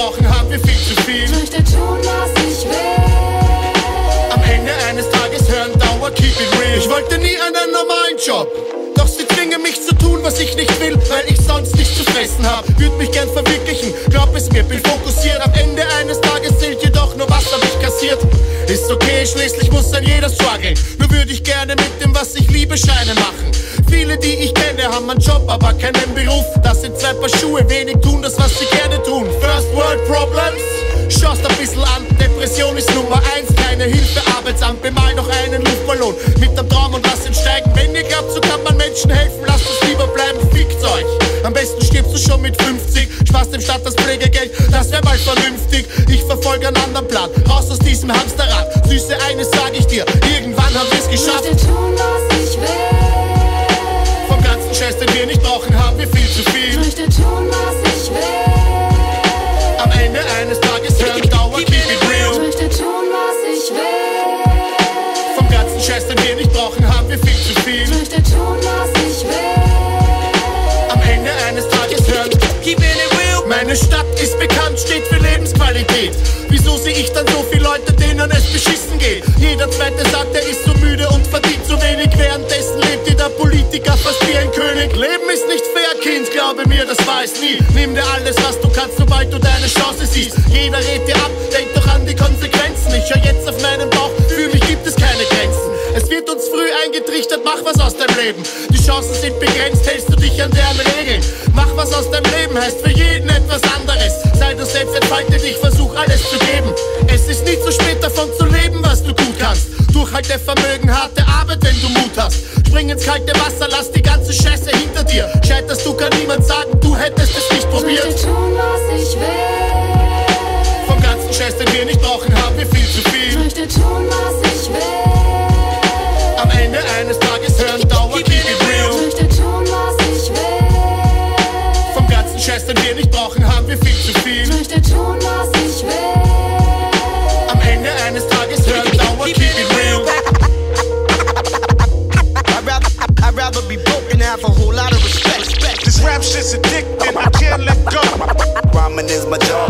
brauchen, haben wir viel zu Ich viel. möchte tun, was ich will. Am Ende eines Tages hören Dauer, keep it real. Ich wollte nie einen normalen Job. Doch sie zwingen mich zu tun, was ich nicht will, weil ich sonst nichts zu fressen hab. Würd mich gern verwirklichen, glaub es mir, bin fokussiert. Am Ende eines Tages zählt jedoch nur, was hab ich kassiert. Ist okay, schließlich muss ein jeder strugglen. Nur würde ich gerne mit dem, was ich liebe, Scheine machen. Viele, die ich kenne, haben einen Job, aber keinen Beruf. Das sind zwei Paar Schuhe, wenig tun das, was sie gerne tun. First World Problems. Schaust ein bisschen an, Depression ist Nummer eins, keine Hilfe, Arbeitsamt, bemal noch einen Luftballon mit dem Traum und lass ihn. Wenn ihr glaubt, so kann man Menschen helfen, lasst es lieber bleiben, fickt euch. Am besten stirbst du schon mit 50, sparst dem Staat das Pflegegeld, das wäre mal vernünftig. Ich verfolge einen anderen Plan, raus aus diesem Hamsterrad. Süße, eines sag ich dir, Lebensqualität. Wieso sehe ich dann so viele Leute, denen es beschissen geht? Jeder zweite sagt, er ist so müde und verdient zu wenig. Währenddessen lebt jeder Politiker fast wie ein König. Leben ist nicht fair, Kind, glaube mir, das weiß nie. Nimm dir alles, was du kannst, sobald du deine Chance siehst. Jeder redet dir ab, denk doch an die Konsequenzen. Ich hör jetzt auf meinen Bauch, für mich gibt es keine Grenzen. Es wird uns früh eingetrichtert, mach was aus deinem Leben. Die Chancen sind begrenzt, hältst du dich an deren Regeln. Mach was aus deinem Leben, heißt für jeden etwas anderes. Sei du selbst, entfalte dich, versuch alles zu geben. Es ist nie zu spät davon zu leben, was du gut kannst. Durchhalte Vermögen, harte Arbeit, wenn du Mut hast. Spring ins kalte Wasser, lass die ganze Scheiße hinter dir. Scheiterst du, kann niemand sagen, du hättest es nicht Ich probiert. möchte tun, was ich will. Vom ganzen Scheiß, den wir nicht brauchen, haben wir viel zu Ich viel. möchte tun, was ich will. Am Ende eines Tages hören Dauer, keep Scheiß, den wir nicht brauchen, haben wir viel zu viel. Ich möchte tun, was ich will. Am Ende eines Tages hören Dauer, keep it real. I'd rather, I'd rather be broke and have a whole lot of respect. respect. This rap shit's addicting, I can't let go. Rhyming is my job, but